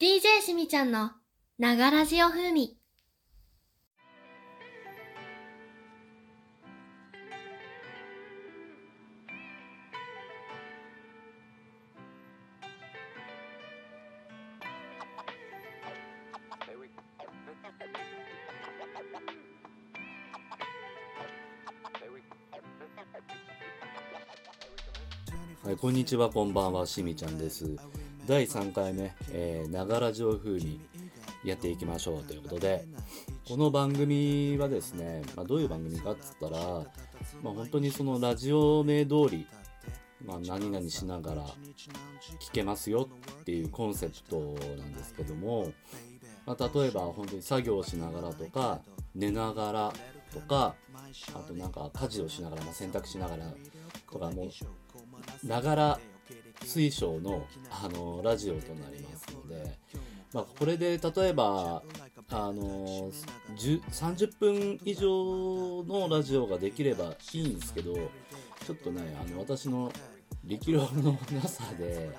DJ しみちゃんのながらジオ風味。はい、こんにちは、こんばんは、しみちゃんです。第3回目、え、ながら上風にやっていきましょうということで、この番組はですね、まあ、どういう番組かっつったら、まあ、本当にそのラジオ名通り、まあ、何々しながら聞けますよっていうコンセプトなんですけども、まあ、例えば本当に作業しながらとか、寝ながらとか、あとなんか家事をしながら、まあ、洗濯しながらとかもながら水晶のあのラジオとなりますので、まあ、これで例えばあの30分以上のラジオができればいいんですけどちょっとねあの私の力量のなさで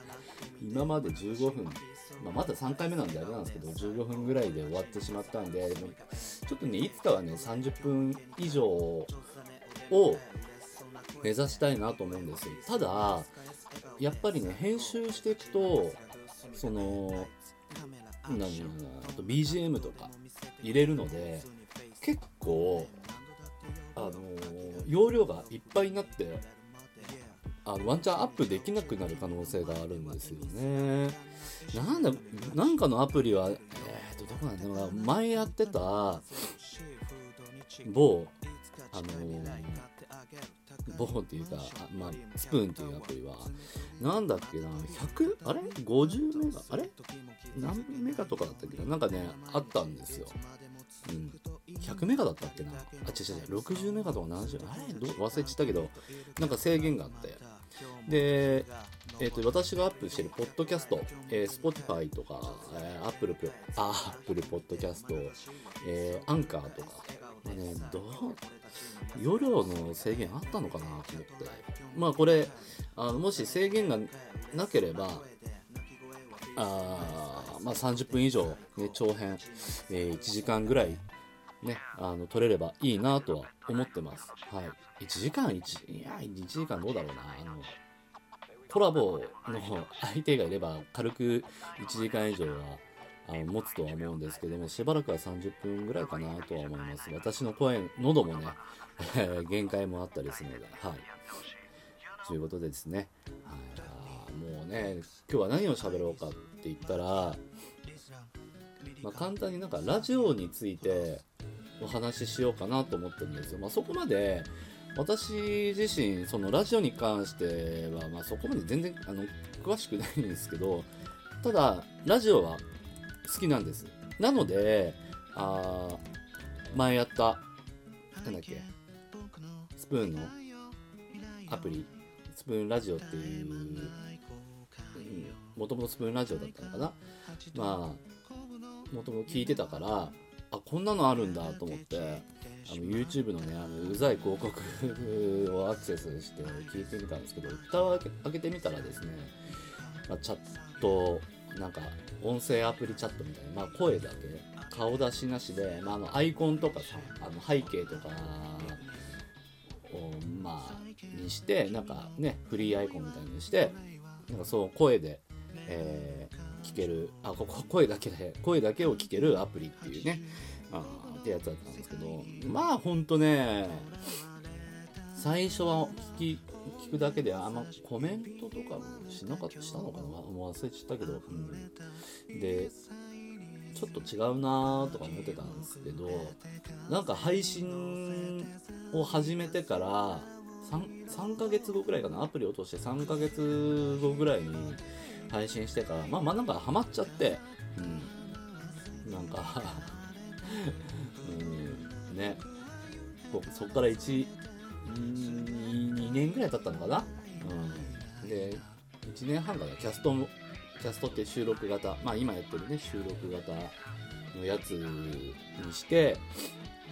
今まで15分、まあ、まだ3回目なんであれなんですけど15分ぐらいで終わってしまったんでちょっとねいつかはね30分以上を目指したいなと思うんですただやっぱりね編集していくとその何だろうなあと BGM とか入れるので結構あの容量がいっぱいになってあのワンチャンアップできなくなる可能性があるんですよね。なんだなんかのアプリはえー、とどこなんだろうな。前やってた某あのーボーっていうか、まあ、スプーンっていうアプリは、なんだっけな、100? あれ ?50 メガ？あれ？何メガとかだったっけな？なんかね、あったんですよ。うん。100メガだったっけな？あ、違う違う、60メガとか70、あれ？ど忘れちゃったけど、なんか制限があって。で、えっ、と、私がアップしてるポッドキャスト、えー、Spotify とか、えー、Apple、Apple Podcast、えー、アンカーとか、ね、どう、容量の制限あったのかなと思って。まあこれ、あのもし制限がなければ、あまあ30分以上、ね、長編、えー1時間ぐらい、ね、あの、取れればいいなとは思ってます。はい。1時間1、いや、1時間どうだろうな。あの、コラボの相手がいれば軽く1時間以上はあの持つとは思うんですけども、しばらくは30分ぐらいかなとは思います。私の声、喉もね、え 限界もあったりするので、はい。ということでですね、はいあーもうね、今日は何を喋ろうかって言ったら、まあ、簡単になんかラジオについてお話ししようかなと思ってるんですよ。まあ、そこまで私自身、そのラジオに関しては、まあ、そこまで全然あの詳しくないんですけど、ただ、ラジオは好きなんです。なので、あ前やった、なんだっけ、スプーンのアプリ、スプーンラジオっていう、もともとスプーンラジオだったのかな？まあ、もともと聞いてたから、あ、こんなのあるんだと思って、あの YouTube のね、あのうざい広告をアクセスして聞いてみたんですけど、蓋を開け開けてみたらですね、まあ、チャット、なんか音声アプリチャットみたいな、まあ、声だけ、顔出しなしで、まあ、あのアイコンとかさ、あの背景とかを、まあ、にして、なんかね、フリーアイコンみたいにして、なんかそう声で、えー聞ける、あ、ここ声だけで、声だけを聞けるアプリっていうね、あってやつだったんですけど、まあほんとね、最初は聞き、聞くだけであんまコメントとかもしなかった、したのかな？もう忘れちゃったけど、うん。で、ちょっと違うなーとか思ってたんですけど、なんか配信を始めてから3、3ヶ月後ぐらいかな、アプリを通して3ヶ月後ぐらいに配信してから、まあまあなんかハマっちゃって、うん。なんか、うん、ね。そっから1、2年ぐらい経ったのかな？うん。で、1年半からキャストも、キャストって収録型、まあ今やってるね、収録型のやつにして、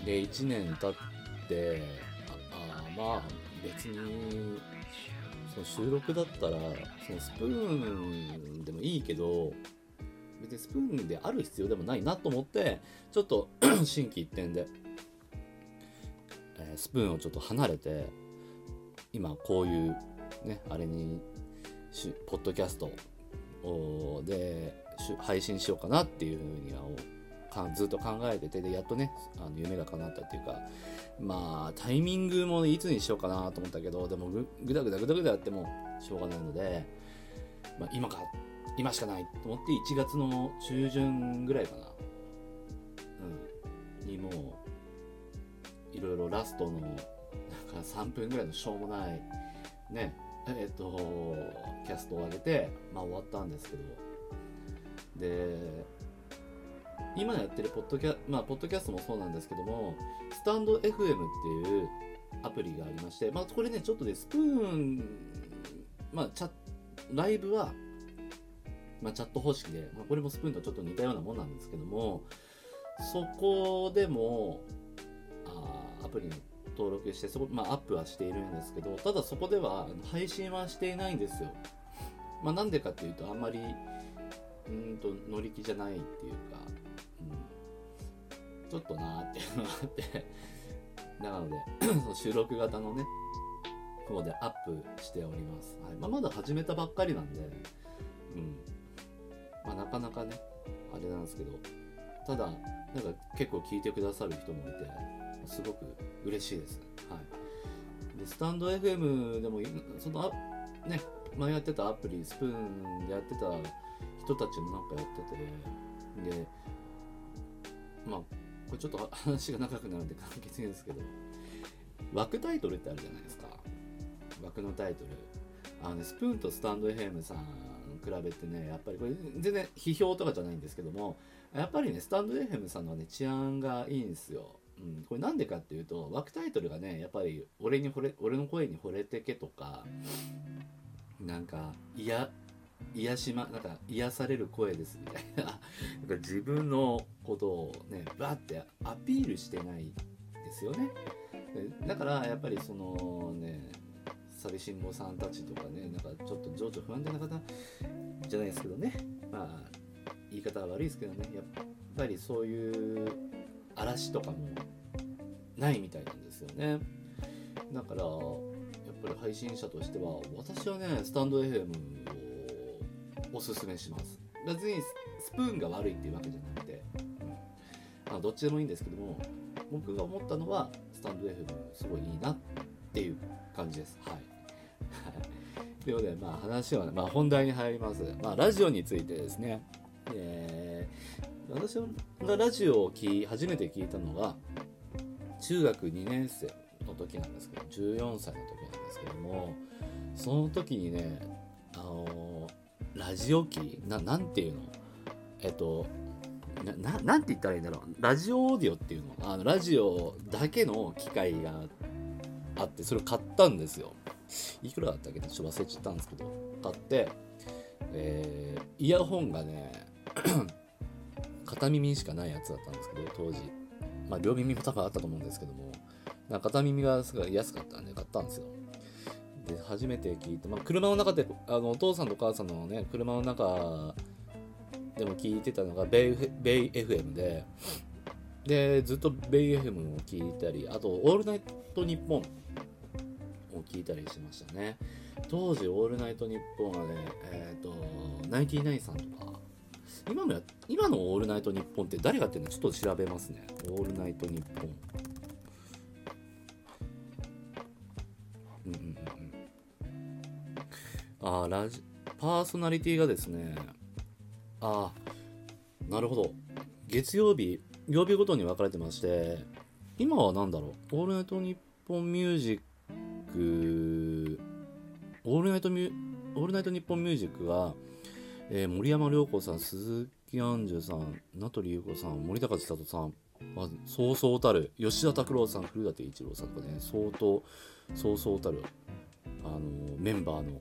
で、1年経って、ああまあ別に、その収録だったら、そのスプーンでもいいけど、別にスプーンである必要でもないなと思ってちょっと 心機一転で、スプーンをちょっと離れて今こういうねあれにポッドキャストで配信しようかなっていうふうにはずっと考えててでやっとねあの夢が叶ったっていうかまあタイミングもいつにしようかなと思ったけどでもぐぐだぐだぐだぐだやってもしょうがないので、まあ、今か今しかないと思って1月の中旬ぐらいかな、うん、にもういろいろラストのなんか3分ぐらいのしょうもないねえっ、とキャストを上げてまあ終わったんですけど。で今やってるポッドキャまあポッドキャストもそうなんですけどもスタンド FM っていうアプリがありましてまあこれねちょっとねスプーンまあチャライブはまあ、チャット方式で、まあ、これもスプーンとちょっと似たようなもんなんですけどもそこでもアプリに登録してそこ、まあ、アップはしているんですけどただそこでは配信はしていないんですよ、まあ、なんでかっていうとあんまりうんと乗り気じゃないっていうか、うん、ちょっとなーっていうのがあって。なので その収録型のね方でアップしております、はい。まあ、まだ始めたばっかりなんでうん。まあ、なかなかねあれなんですけどただなんか結構聞いてくださる人もいてすごく嬉しいです、はい、でスタンド FM でもそのあね前やってたアプリスプーンでやってた人たちもなんかやっててでまあこれちょっと話が長くなるんで簡潔にですけど枠タイトルってあるじゃないですか。枠のタイトル。あの、スプーンとスタンド FM さん比べてねやっぱりこれ全然批評とかじゃないんですけどもやっぱりねスタンド FM さんのね治安がいいんですよ、うん、これなんでかっていうと枠タイトルがねやっぱり俺に惚れ俺の声に惚れてけとかなんかいや癒しまなんか癒される声ですみたいな。なんか自分のことをねバーってアピールしてないですよね。だからやっぱりそのね寂しんぼさんたちとかねなんかちょっと情緒不安定な方じゃないですけどね。まあ言い方は悪いですけどね。やっぱりそういう嵐とかもないみたいなんですよねだからやっぱり配信者としては私はねスタンド FM をおすすめします別にスプーンが悪いっていうわけじゃなくて、うんあ、どっちでもいいんですけども僕が思ったのはスタンド FM すごいいいなっていう感じです。はい。ということで、まあ話は、まあ本題に入ります。まあラジオについてですね。えー、私がラジオを聞き初めて聞いたのは、中学2年生の時なんですけど、14歳の時なんですけども、その時にね、あのーラジオ機な、なんていうの？えっと、なななんて言ったらいいんだろう？ラジオオーディオっていうの？あのラジオだけの機械があってそれを買ったんですよ。いくらだったっけ？ちょっと忘れちゃったんですけど。買って、えーイヤホンがね片耳しかないやつだったんですけど当時。まあ両耳も多分あったと思うんですけどもなんか片耳がすごい安かったんで買ったんですよ。で初めて聞いて、まあ、車の中であのお父さんとお母さんのね車の中でも聞いてたのがベイベイ FM ででずっとベイ FM を聞いたりあと「オールナイトニッポン」を聞いたりしましたね。当時「オールナイトニッポン」はねえっ、とナインティナインさんとか今のや今の「オールナイトニッポン」って誰がってるの？ちょっと調べますね「オールナイトニッポン」うんうんうんうん。あーラジパーソナリティがですね。ああなるほど。月曜日曜日ごとに分かれてまして今は何だろう「オールナイトニッポンミュージック」オールナイトミュ「オールナイトニッポンミュージックは」えー森山良子さん鈴木杏樹さん名取裕子さん森高千里さんまあ、そうそうたる吉田拓郎さん古舘一郎さんとかね相当そうそうたるあのメンバーの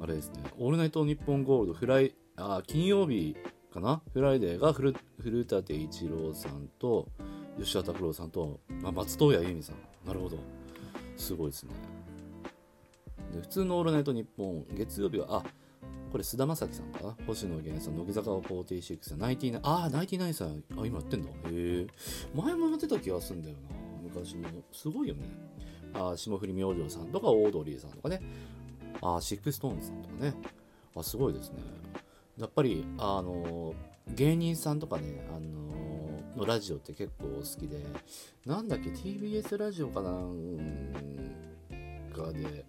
あれですね「オールナイトニッポンゴールド」フライあ金曜日かな？フライデーが古古舘一郎さんと吉田拓郎さんと、まあ、松任谷由実さん。なるほど。すごいですね。で普通の「オールナイトニッポン」月曜日はあこれ菅田将暉さんか？星野源さん乃木坂46さんナインティナインああナインティナイさんあ今やってんだ。へえ前もやってた気がするんだよな昔の。すごいよね。あ霜降り明星さんとかオードリーさんとかね。あシックストーンさんとかね。あすごいですね。やっぱりあの芸人さんとかねあののラジオって結構好きで。なんだっけ TBS ラジオかなんかで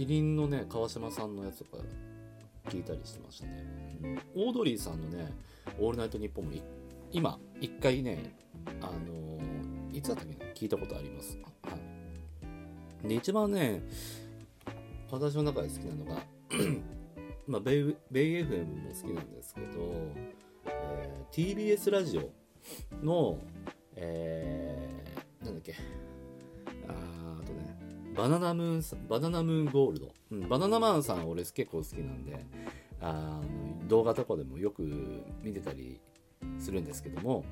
キリンのね川島さんのやつとか聞いたりしてましたね、うん、オードリーさんのね「オールナイトニッポン」も今一回ねあのいつだったっけ聞いたことあります。はい。で一番ね私の中で好きなのが まあ、ベイベイ FM も好きなんですけど、えー、TBS ラジオの、えー、なんだっけ、ああとね、バナナムーン、バナナムーンゴールド。うん、バナナマンさん俺結構好きなんで、あの動画とかでもよく見てたりするんですけども、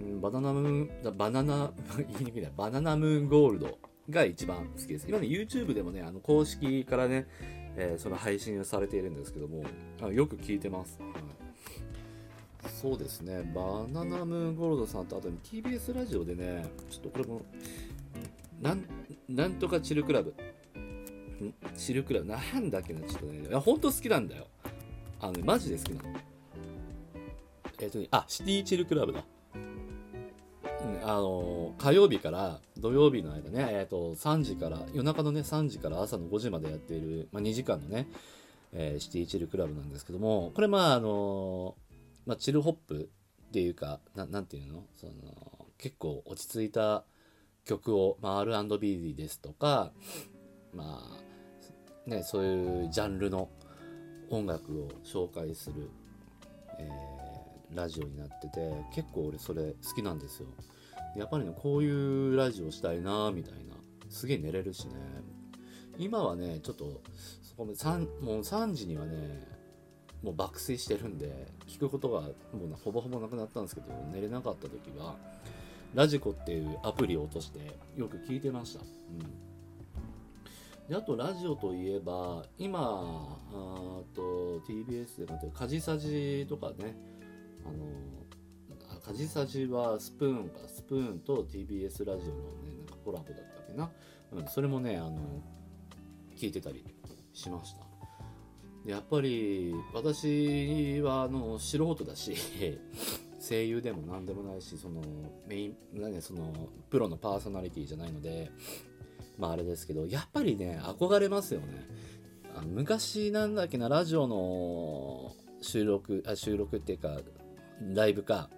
うん、バナナムーン、バナナ、言いにくいな、バナナムーンゴールドが一番好きです。今ね、YouTube でもね、あの公式からね、えー、その配信をされているんですけどもあよく聞いてます、はい、そうですねバナナムーンゴールドさんとあと TBS ラジオでねちょっとこれもなんなんとかチルクラブ。チルクラブなんだっけなちょっとね。いや本当好きなんだよ。あの、ね、マジで好きなの。えっ、ー、とねあシティチルクラブだ。あの火曜日から土曜日の間ね、えー、と3時から夜中のね3時から朝の5時までやっている、まあ、2時間のね、えー、シティチルクラブなんですけどもこれまああのまあ、チルホップっていうかななんていうの？その結構落ち着いた曲を、まあ、R&B ですとかまあねそういうジャンルの音楽を紹介する、えー、ラジオになってて結構俺それ好きなんですよ。やっぱりね、こういうラジオしたいなみたいな。すげえ寝れるしね。今はね、ちょっと、そこも3、もう3時にはね、もう爆睡してるんで、聞くことがもうほぼほぼなくなったんですけど、寝れなかった時は、ラジコっていうアプリを落としてよく聞いてました。うんであとラジオといえば今あと TBS でもってカジサジとかねあのカジサジはスプーンか、スプーンと TBS ラジオのね、なんかコラボだったっけな。うん、それもね、あの、聞いてたりしました。やっぱり、私は、あの、素人だし、声優でも何でもないし、その、メイン、何その、プロのパーソナリティじゃないので、まああれですけど、やっぱりね、憧れますよね。あの昔なんだっけな、ラジオの収録、あ収録っていうか、ライブか、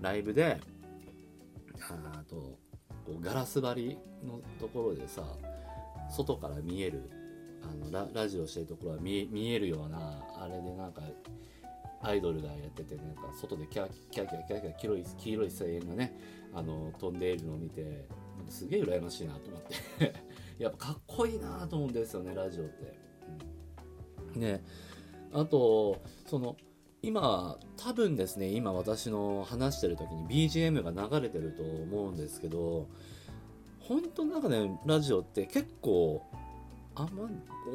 ライブであとこうガラス張りのところでさ外から見えるあのララジオしてるところは見見えるようなあれでなんかアイドルがやっててなんか外でキャーキャーキャーキャーキャー黄色い黄色い声援がねあの飛んでいるのを見てすげえ羨ましいなと思ってやっぱかっこいいなと思うんですよねラジオって。うん、ねあとその今多分ですね今私の話してる時に BGM が流れてると思うんですけど本当なんかねラジオって結構あんま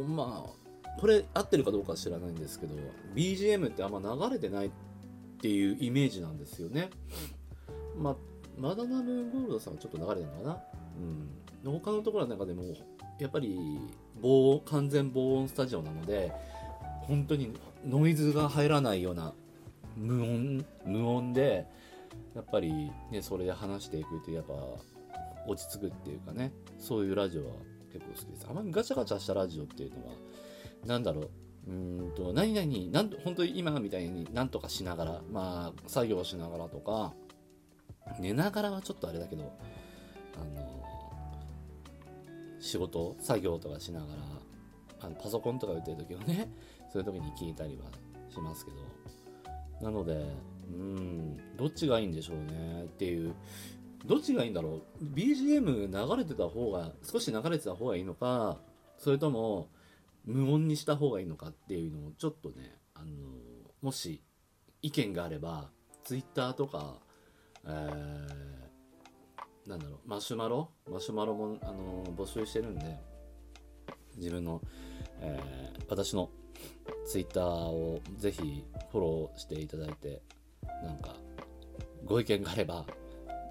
まあこれ合ってるかどうか知らないんですけど BGM ってあんま流れてないっていうイメージなんですよね。まあマダナムゴールドさんはちょっと流れてるのかな。うん。他のところの中でもやっぱり防完全防音スタジオなので本当にノイズが入らないような無音無音でやっぱりねそれで話していくとやっぱ落ち着くっていうかね。そういうラジオは結構好きです。あまりガチャガチャしたラジオっていうのは何だろう。うんと何々なん本当に今みたいになんとかしながらまあ作業しながらとか寝ながらはちょっとあれだけどあの仕事作業とかしながらあのパソコンとか打ってる時はね そういう時に聞いたりはしますけどなのでうんどっちがいいんでしょうねっていう。どっちがいいんだろう。BGM 流れてた方が少し流れてた方がいいのかそれとも無音にした方がいいのかっていうのをちょっとねあのもし意見があれば Twitter とか、えー、なんだろうマシュマロ？マシュマロもあの募集してるんで自分のえー私のツイッターをぜひフォローしていただいて、なんか、ご意見があれば、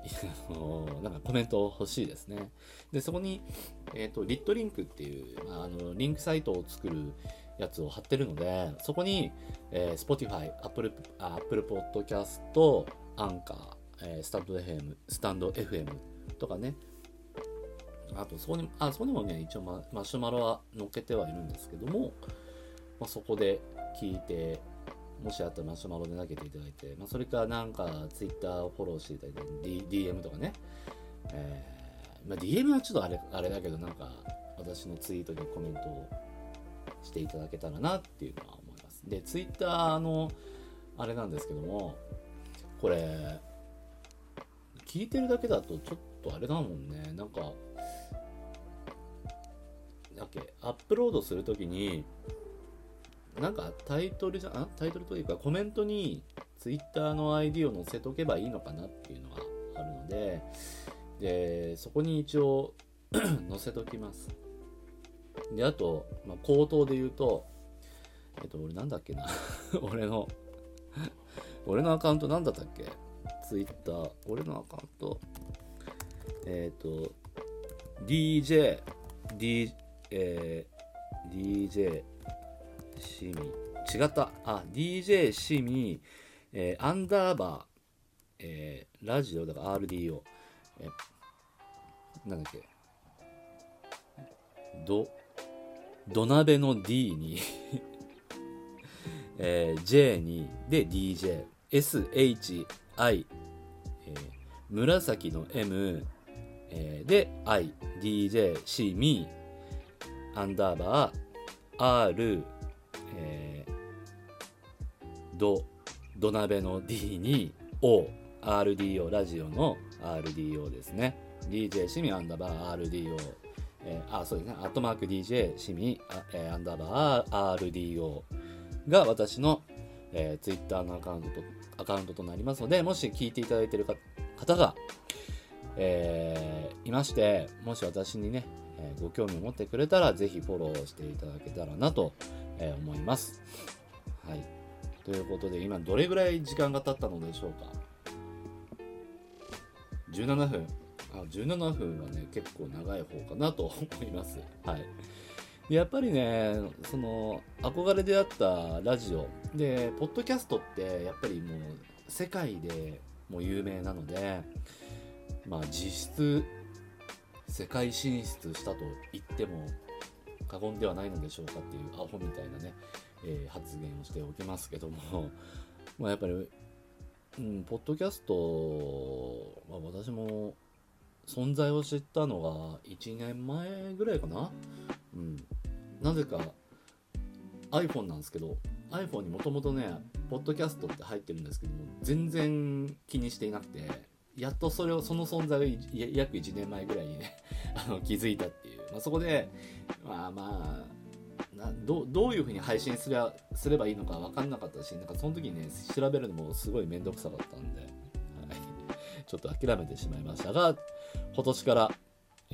なんかコメント欲しいですね。で、そこに、えっ、と、リットリンクっていう、まあ、あの、リンクサイトを作るやつを貼ってるので、そこに、えー Spotify、Apple、あ Apple Podcast、アンカー、えースタンド FM、スタンド FM とかね、あと、そこに、あ、そこにもね、一応ママシュマロは載っけてはいるんですけども、まあ、そこで聞いて、もしあったらマシュマロで投げていただいて、まあ、それかなんか Twitter をフォローしていただいて、D、DM とかね、えーまあ、DM はちょっとあれあれだけど、なんか私のツイートにコメントをしていただけたらなっていうのは思います。で、Twitter のあれなんですけども、これ、聞いてるだけだとちょっとあれだもんね、なんか、だっけ、アップロードするときに、なんかタイトルじゃ、あ？タイトルというかコメントに Twitter の ID を載せとけばいいのかなっていうのがあるので、で、そこに一応 載せときます。で、あと、まあ、口頭で言うと、えっと、俺なんだっけな？俺の俺のアカウントなんだったっけ ?Twitter、俺のアカウント、えっ、と、DJ、D、えー DJ、シミ、違った。あ、DJ シミ、えーアンダーバー、えーラジオ。だから RDO、えーなんだっけ、ど、土鍋の D に、えー J に、で DJ、SHI、えー紫の M、えーで I、DJ、C、ミ。アンダーバー、R、えー、ド、土鍋の D に O、RDO、ラジオの RDO ですね。DJ シミアンダーバー RDO。えーあ、そうですね。アットマーク DJ シミアンダーバー RDO が私の、えー、Twitter のアカウントと、アカウントとなりますので、もし聞いていただいている方が、えーいまして、もし私にね、えご興味を持ってくれたら、ぜひフォローしていただけたらなと、えー思います。はい。ということで、今どれぐらい時間が経ったのでしょうか ?17 分。あ、17分はね、結構長い方かなと思います。はい。やっぱりね、その、憧れであったラジオ。で、ポッドキャストって、やっぱりもう、世界でも有名なので、まあ実質、世界進出したと言っても過言ではないのでしょうかっていうアホみたいなね、えー発言をしておきますけども、まあやっぱり、うん、ポッドキャスト、まあ、私も存在を知ったのが1年前ぐらいかな。うん。なぜか iPhone なんですけど、iPhone にもともとね、ポッドキャストって入ってるんですけども、全然気にしていなくて、やっとそれを、その存在を約1年前ぐらいにね、あの気づいたっていう。まあ、そこで、まあまあ、などうどういうふうに配信すればすればいいのか分かんなかったし、なんかその時にね、調べるのもすごいめんどくさかったんで、はい、ちょっと諦めてしまいましたが、今年から、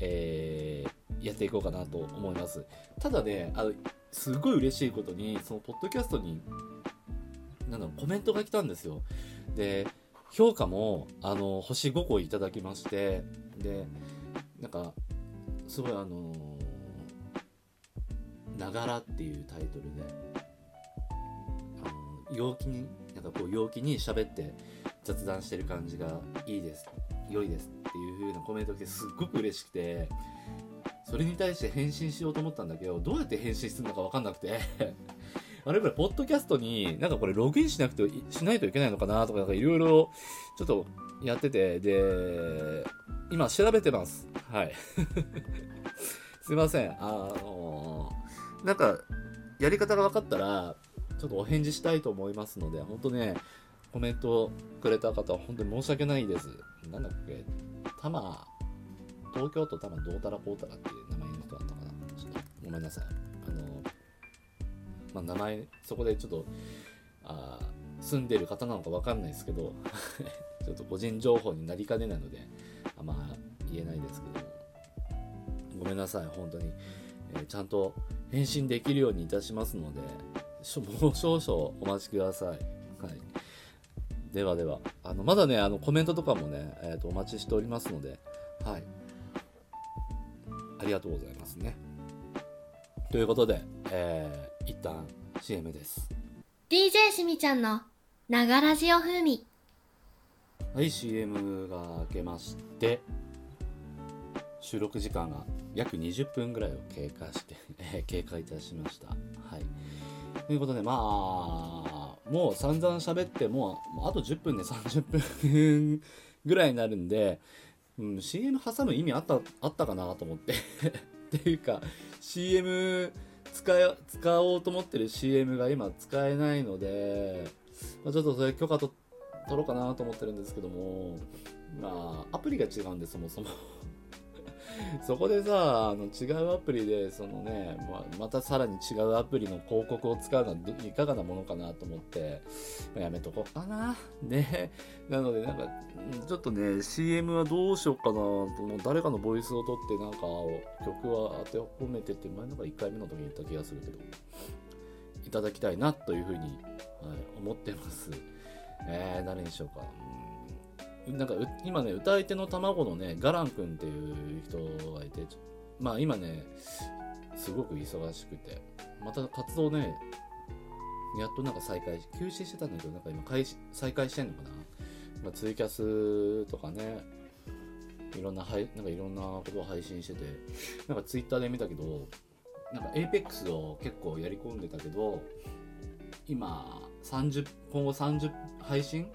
えーやっていこうかなと思います。ただね、あのすごい嬉しいことに、そのポッドキャストに、なんだろう、コメントが来たんですよ。で、評価も、あの、星5個いただきまして、で、なんか、すごいあのながらっていうタイトルで、あの陽気に、なんかこう陽気に喋って雑談してる感じがいいです、良いですっていう風なコメントが来てすっごく嬉しくて、それに対して返信しようと思ったんだけど、どうやって返信するのかわかんなくて、あれこれ、ポッドキャストに、なんかこれ、ログインしなくて、しないといけないのかなと、かいろいろ、ちょっとやってて、で、今調べてます。はい。すいません。あのなんか、やり方が分かったら、ちょっとお返事したいと思いますので、本当ね、コメントくれた方は本当に申し訳ないです。なんだっけ、たま、東京都多分どうたらこうたらっていう名前の人だったかな。ちょっとごめんなさい。あの、まあ、名前、そこでちょっと、あ住んでる方なのかわかんないですけど、ちょっと個人情報になりかねないので、まあ、言えないですけど、ごめんなさい、本当に。えーちゃんと、返信できるようにいたしますので、もう少々お待ちください。はい。ではでは、あの、まだね、あの、コメントとかもね、えっ、ー、と、お待ちしておりますので、はい。ありがとうございますね。ということで、えー、一旦 CM です。DJ しみちゃんの、ながらじお風味。はい、CM が明けまして、収録時間が約20分ぐらいを経過して、経過いたしました。はい。ということで、まあ、もう散々喋って、もう、あと10分で30分ぐらいになるんで、うん、CM 挟む意味あった、あったかなと思って っていうか、CM 使使おうと思ってる CM が今使えないので、まあ、ちょっとそれ許可と取ろうかなと思ってるんですけども、まあ、アプリが違うんで、そもそも そこでさ、あの違うアプリで、そのね、ままたさらに違うアプリの広告を使うのはいかがなものかなと思って、まやめとこうかな。ね。なので、なんか、ちょっとね、CM はどうしようかなと、もう誰かのボイスを取って、なんか、曲は当て褒めてって、前なんか1回目の時に言った気がするけど、いただきたいなというふうに、はい、思ってます。えー、誰にしようか。うんなんか今ね、歌い手の卵のね、ガラン君っていう人がいて、まあ今ね、すごく忙しくて、また活動ね、やっとなんか再開、休止してたんだけど、なんか今開再開してんのかな？まあ、ツイキャスとかね、いろんな、はい、なんかいろんなことを配信してて、なんかツイッターで見たけど、なんか APEX を結構やり込んでたけど、今、30、今後30配信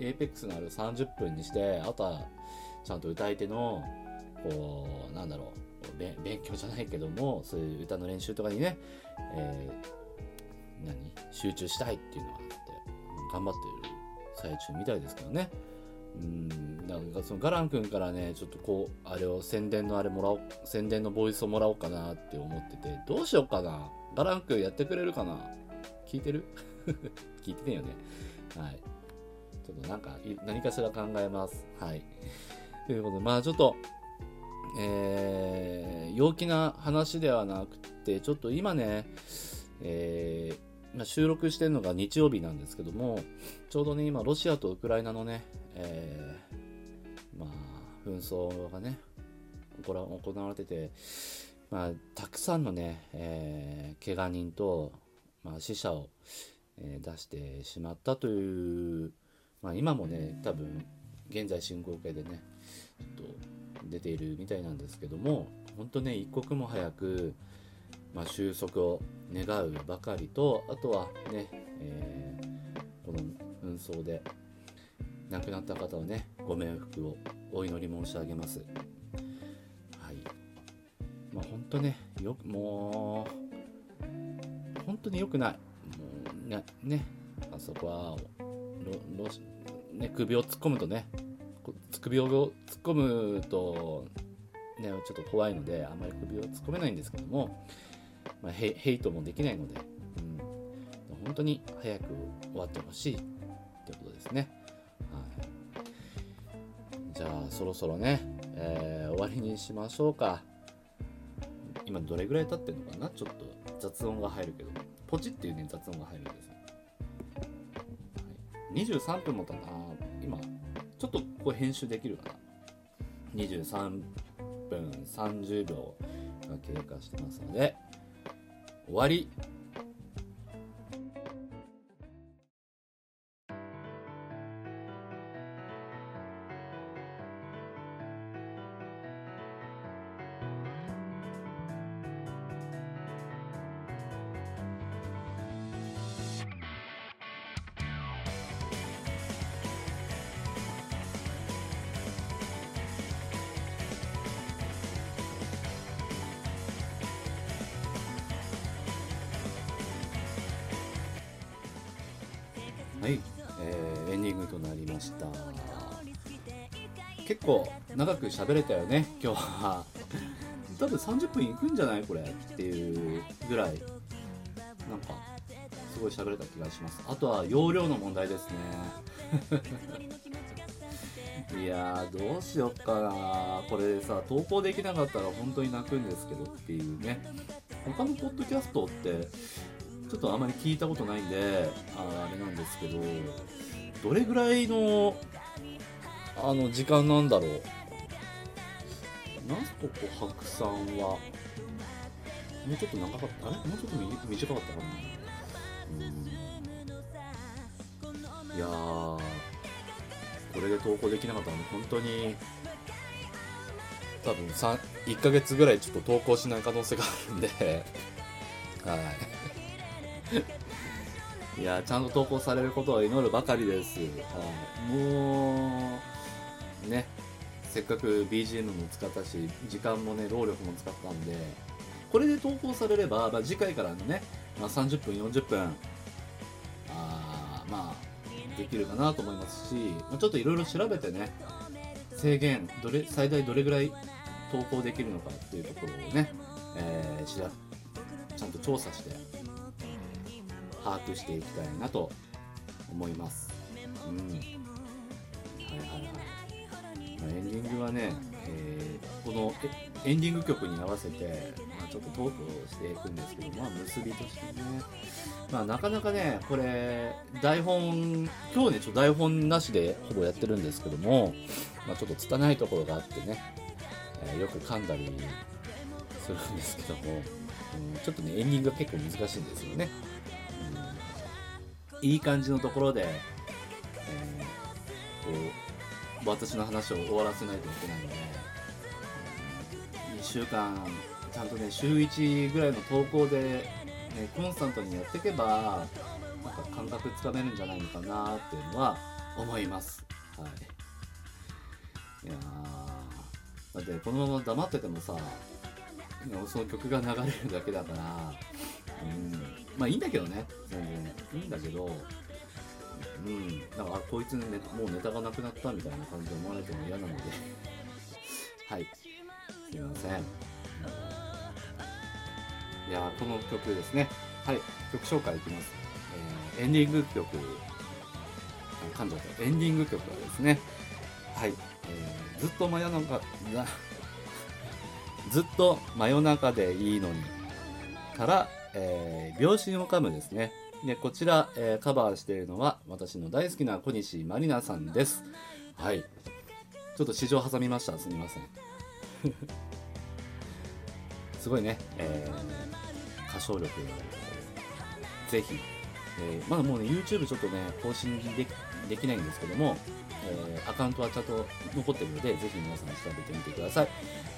エーペックスのある30分にして、あとは、ちゃんと歌い手の、こう、なんだろう、勉強じゃないけども、そういう歌の練習とかにね、えー、何？集中したいっていうのがあって、頑張ってる最中みたいですけどね。うん、なんかそのガラン君からね、ちょっとこう、あれを宣伝のあれもらおう、宣伝のボイスをもらおうかなって思ってて、どうしようかな？ガラン君やってくれるかな？聞いてる？聞いてねえよね。はい。ちょっとなんか、何かしら考えます。はい。ということで、まあちょっと、えー、陽気な話ではなくて、ちょっと今ね、えー、まあ、収録してるのが日曜日なんですけども、ちょうどね、今、ロシアとウクライナのね、えー、まあ、紛争がね、行われてて、まあ、たくさんのね、えー、怪我人と、まあ、死者を、えー、出してしまったというまあ、今もね多分現在進行形でねちょっと出ているみたいなんですけども本当ね一刻も早く、まあ、収束を願うばかりとあとはね、えー、この紛争で亡くなった方はねご冥福をお祈り申し上げます。はい。まあ本当ねよくもう本当に良くない。もうねねあそこはね、首を突っ込むとね首を突っ込むと、ね、ちょっと怖いのであまり首を突っ込めないんですけども、まあ、ヘイトもできないので、うん、本当に早く終わってほしいってことですね。はい、じゃあそろそろね、えー、終わりにしましょうか。今どれぐらい経ってんのかな？ちょっと雑音が入るけど。ポチっていうね雑音が入る23分もたな。今ちょっとここ編集できるかな。23分30秒が経過してますので終わり。となりました。結構長く喋れたよね今日は。多分30分いくんじゃないこれっていうぐらい。なんかすごい喋れた気がします。あとは容量の問題ですね。いやーどうしよっかな。これでさ投稿できなかったら本当に泣くんですけどっていうね。他のポッドキャストってちょっとあまり聞いたことないんでああれなんですけどどれぐらいのあの時間なんだろう。なんとこ白さんはもうちょっと長かった？あれ？もうちょっと短かったかな？うん。いやーこれで投稿できなかったら本当に多分3 1ヶ月ぐらいちょっと投稿しない可能性があるんで。はい。いやちゃんと投稿されることを祈るばかりです、はい、もうねせっかく BGM も使ったし時間もね労力も使ったんでこれで投稿されれば、まあ、次回からのね、まあ、30分40分あまあできるかなと思いますし、まあ、ちょっといろいろ調べてね制限どれ最大どれぐらい投稿できるのかっていうところをね、えーちゃんと調査して把握していきたいなと思います。うん。はいはいはい。ま、エンディングはね、えーこのエンディング曲に合わせて、まあ、ちょっとトークをしていくんですけど、まあ、結びとしてね、まあ、なかなかね、これ、台本、今日ね、ちょっと台本なしでほぼやってるんですけども、まあ、ちょっと拙いところがあってね、えーよく噛んだりするんですけども、うんちょっとね、エンディングが結構難しいんですよね。いい感じのところで、えーこう、私の話を終わらせないといけないので、2週間、ちゃんとね、週1ぐらいの投稿で、ね、コンスタントにやっていけば、なんか感覚つかめるんじゃないのかなっていうのは思います。はい。いやだってこのまま黙っててもさ、その曲が流れるだけだから、うん、まあいいんだけどね、全然。いいんだけど、うん、なんか、あこいつね、もうネタがなくなったみたいな感じで思われても嫌なので、はい。すいません。いやーこの曲ですね。はい、曲紹介いきます。えーエンディング曲、あ噛んじゃった。エンディング曲はですね、はい、えーずっと真夜中、な ずっと真夜中でいいのに、から、えー、秒針を噛むですね。で、こちら、えーカバーしているのは、私の大好きな小西まりなさんです。はい。ちょっと市場挟みました。すみません。すごいね、えー歌唱力、ぜひ、えーまだもうね、YouTube ちょっとね、更新でできないんですけども、えーアカウントはちゃんと残ってるので、ぜひ皆さん調べてみてください。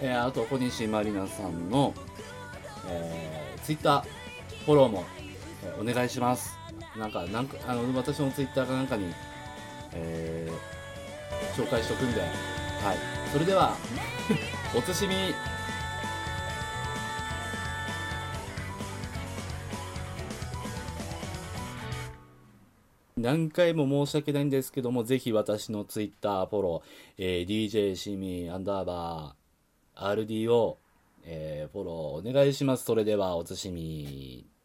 えーあと、小西まりなさんの、えー、Twitter、フォローも、お願いします。なんか、なんか、あの、私の Twitter かなんかに、えー紹介しとくんで、はい。それでは、おつしみ、何回も申し訳ないんですけども、ぜひ私のツイッターフォロー、えー DJ シミアンダーバー RDO、えーフォローお願いします。それではおつしみ。